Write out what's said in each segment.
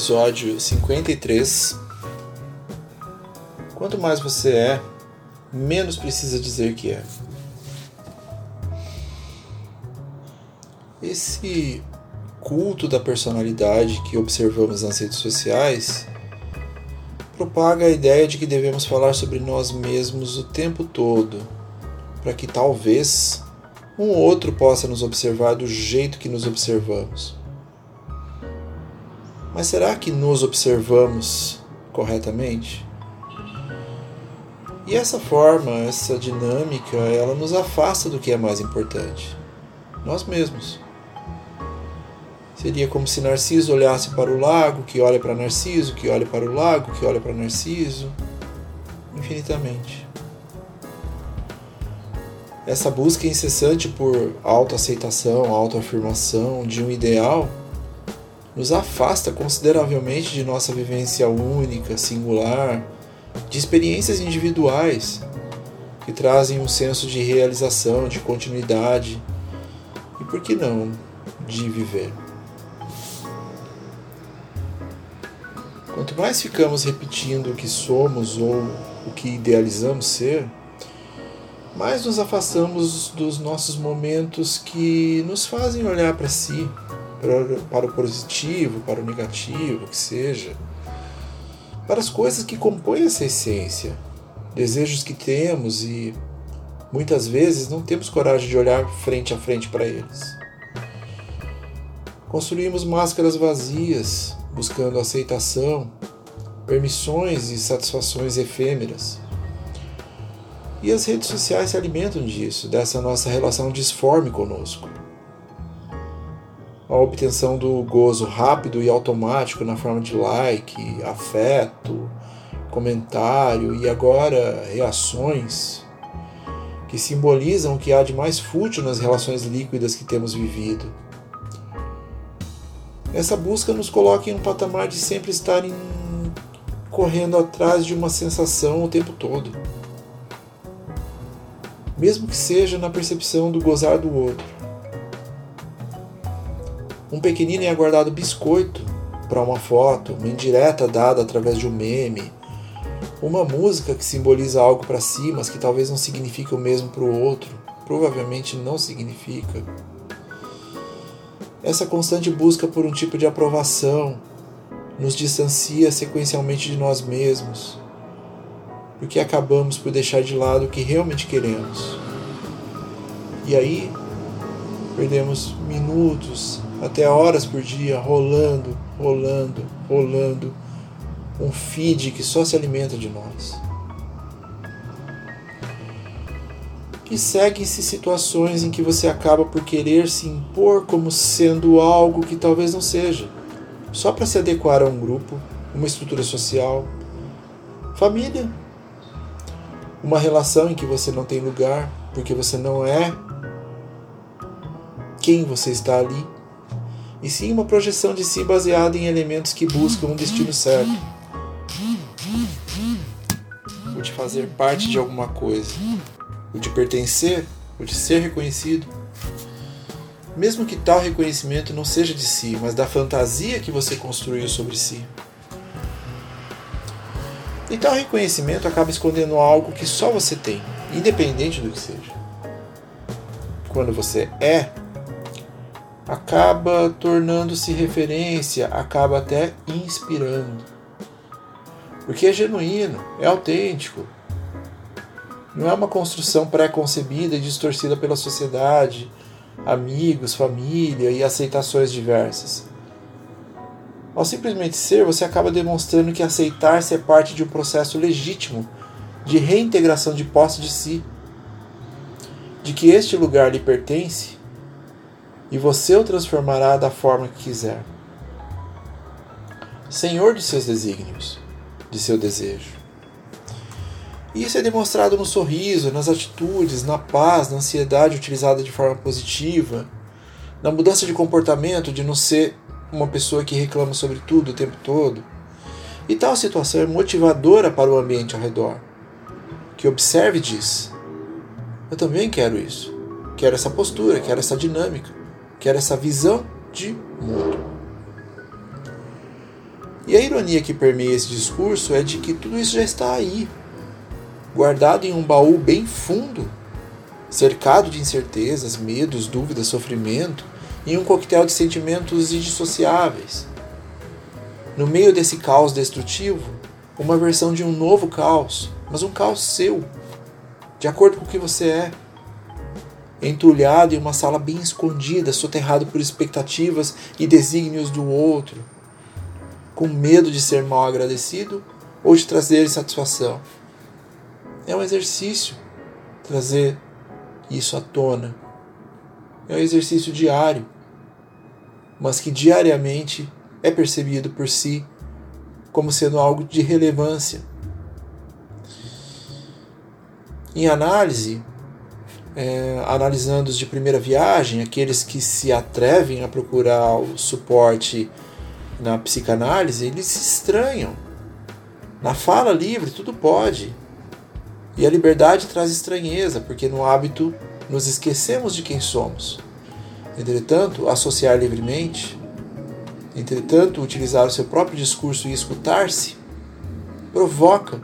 Episódio 53 Quanto mais você é, menos precisa dizer que é. Esse culto da personalidade que observamos nas redes sociais propaga a ideia de que devemos falar sobre nós mesmos o tempo todo, para que talvez um outro possa nos observar do jeito que nos observamos. Mas será que nos observamos corretamente? E essa forma, essa dinâmica, ela nos afasta do que é mais importante, nós mesmos. Seria como se Narciso olhasse para o lago, que olha para Narciso, que olha para o lago, que olha para Narciso, infinitamente. Essa busca incessante por autoaceitação, autoafirmação de um ideal nos afasta consideravelmente de nossa vivência única, singular, de experiências individuais que trazem um senso de realização, de continuidade e, por que não, de viver. Quanto mais ficamos repetindo o que somos ou o que idealizamos ser, mais nos afastamos dos nossos momentos que nos fazem olhar para si, para, o positivo, para o negativo, que seja, para as coisas que compõem essa essência, desejos que temos e muitas vezes não temos coragem de olhar frente a frente para eles. Construímos máscaras vazias, buscando aceitação, permissões e satisfações efêmeras. E as redes sociais se alimentam disso, dessa nossa relação disforme conosco. A obtenção do gozo rápido e automático na forma de like, afeto, comentário e agora reações que simbolizam o que há de mais fútil nas relações líquidas que temos vivido essa busca nos coloca em um patamar de sempre estar em... correndo atrás de uma sensação o tempo todo. Mesmo que seja na percepção do gozar do outro. Um pequenino e aguardado biscoito para uma foto, uma indireta dada através de um meme, uma música que simboliza algo para si, mas que talvez não signifique o mesmo para o outro, provavelmente não significa. Essa constante busca por um tipo de aprovação nos distancia sequencialmente de nós mesmos, porque acabamos por deixar de lado o que realmente queremos. E aí, perdemos minutos, até horas por dia rolando, rolando, rolando um feed que só se alimenta de nós. E seguem-se situações em que você acaba por querer se impor como sendo algo que talvez não seja, só para se adequar a um grupo, uma estrutura social, família, uma relação em que você não tem lugar porque você não é quem você está ali, e sim uma projeção de si baseada em elementos que buscam um destino certo. O de fazer parte de alguma coisa o de pertencer, o de ser reconhecido. Mesmo que tal reconhecimento não seja de si, mas da fantasia que você construiu sobre si. E tal reconhecimento acaba escondendo algo que só você tem, independente do que seja. Quando você é, acaba tornando-se referência, acaba até inspirando. Porque é genuíno, é autêntico, não é uma construção pré-concebida e distorcida pela sociedade, amigos, família e aceitações diversas. Ao simplesmente ser, você acaba demonstrando que aceitar-se é parte de um processo legítimo de reintegração de posse de si, de que este lugar lhe pertence e você o transformará da forma que quiser. senhor de seus desígnios, de seu desejo. Isso é demonstrado no sorriso, nas atitudes, na paz, na ansiedade utilizada de forma positiva, na mudança de comportamento, de não ser uma pessoa que reclama sobre tudo o tempo todo. E tal situação é motivadora para o ambiente ao redor, que observe e diz: Eu também quero isso. Quero essa postura, quero essa dinâmica, quero essa visão de mundo. E a ironia que permeia esse discurso é de que tudo isso já está aí, guardado em um baú bem fundo, cercado de incertezas, medos, dúvidas, sofrimento, em um coquetel de sentimentos indissociáveis. No meio desse caos destrutivo, uma versão de um novo caos, mas um caos seu, de acordo com o que você é. Entulhado em uma sala bem escondida, soterrado por expectativas e desígnios do outro, com medo de ser mal agradecido ou de trazer insatisfação. É um exercício trazer isso à tona. É um exercício diário, mas que diariamente é percebido por si como sendo algo de relevância. Em análise, é, analisando os de primeira viagem, aqueles que se atrevem a procurar o suporte na psicanálise, eles se estranham. Na fala livre, tudo pode. E a liberdade traz estranheza, porque no hábito nos esquecemos de quem somos. Entretanto, associar livremente, entretanto, utilizar o seu próprio discurso e escutar-se, provoca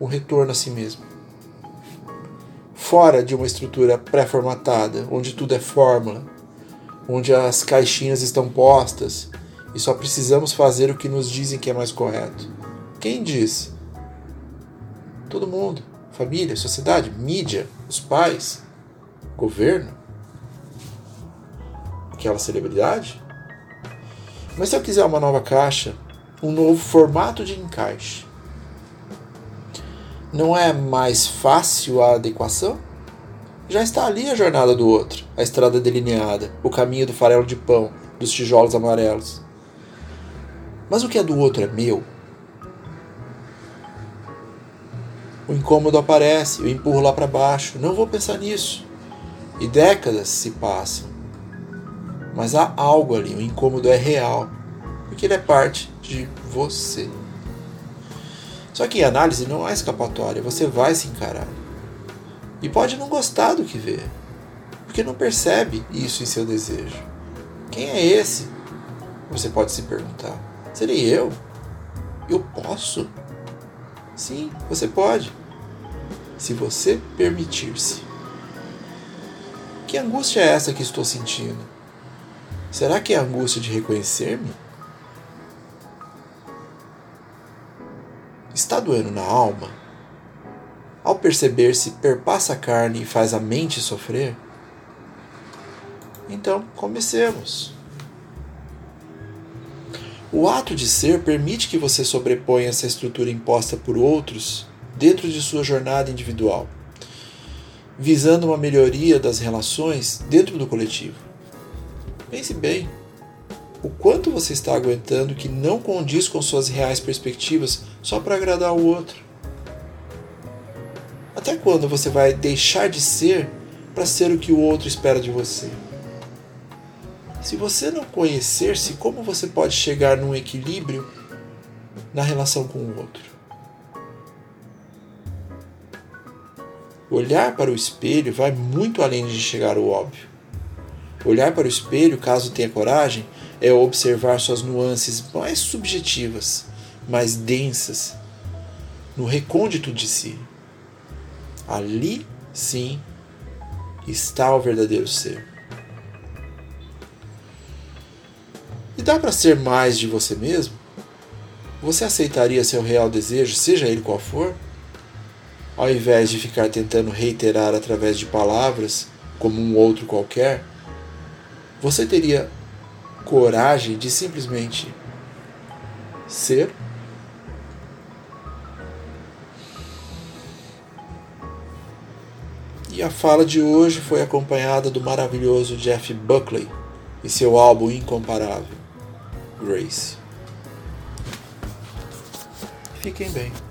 um retorno a si mesmo. Fora de uma estrutura pré-formatada, onde tudo é fórmula, onde as caixinhas estão postas e só precisamos fazer o que nos dizem que é mais correto. Quem diz? Todo mundo família, sociedade, mídia, os pais, governo, aquela celebridade. Mas se eu quiser uma nova caixa, um novo formato de encaixe, não é mais fácil a adequação? Já está ali a jornada do outro, a estrada delineada, o caminho do farelo de pão, dos tijolos amarelos. Mas o que é do outro é meu, o incômodo aparece, eu empurro lá para baixo, não vou pensar nisso. E décadas se passam. Mas há algo ali, o incômodo é real, porque ele é parte de você. Só que análise não há escapatória, você vai se encarar. E pode não gostar do que vê, porque não percebe isso em seu desejo. Quem é esse? Você pode se perguntar. Serei eu? Eu posso? Sim, você pode. Se você permitir-se. Que angústia é essa que estou sentindo? Será que é a angústia de reconhecer-me? Está doendo na alma? Ao perceber-se, perpassa a carne e faz a mente sofrer? Então, comecemos. O ato de ser permite que você sobreponha essa estrutura imposta por outros dentro de sua jornada individual, visando uma melhoria das relações dentro do coletivo. Pense bem, o quanto você está aguentando que não condiz com suas reais perspectivas só para agradar o outro? Até quando você vai deixar de ser para ser o que o outro espera de você? Se você não conhecer-se, como você pode chegar num equilíbrio na relação com o outro? Olhar para o espelho vai muito além de chegar ao óbvio. Olhar para o espelho, caso tenha coragem, é observar suas nuances mais subjetivas, mais densas, no recôndito de si. Ali, sim, está o verdadeiro ser. E dá para ser mais de você mesmo? Você aceitaria seu real desejo, seja ele qual for? Ao invés de ficar tentando reiterar através de palavras, como um outro qualquer, você teria coragem de simplesmente ser? E a fala de hoje foi acompanhada do maravilhoso Jeff Buckley e seu álbum incomparável. Grace. fiquem bem.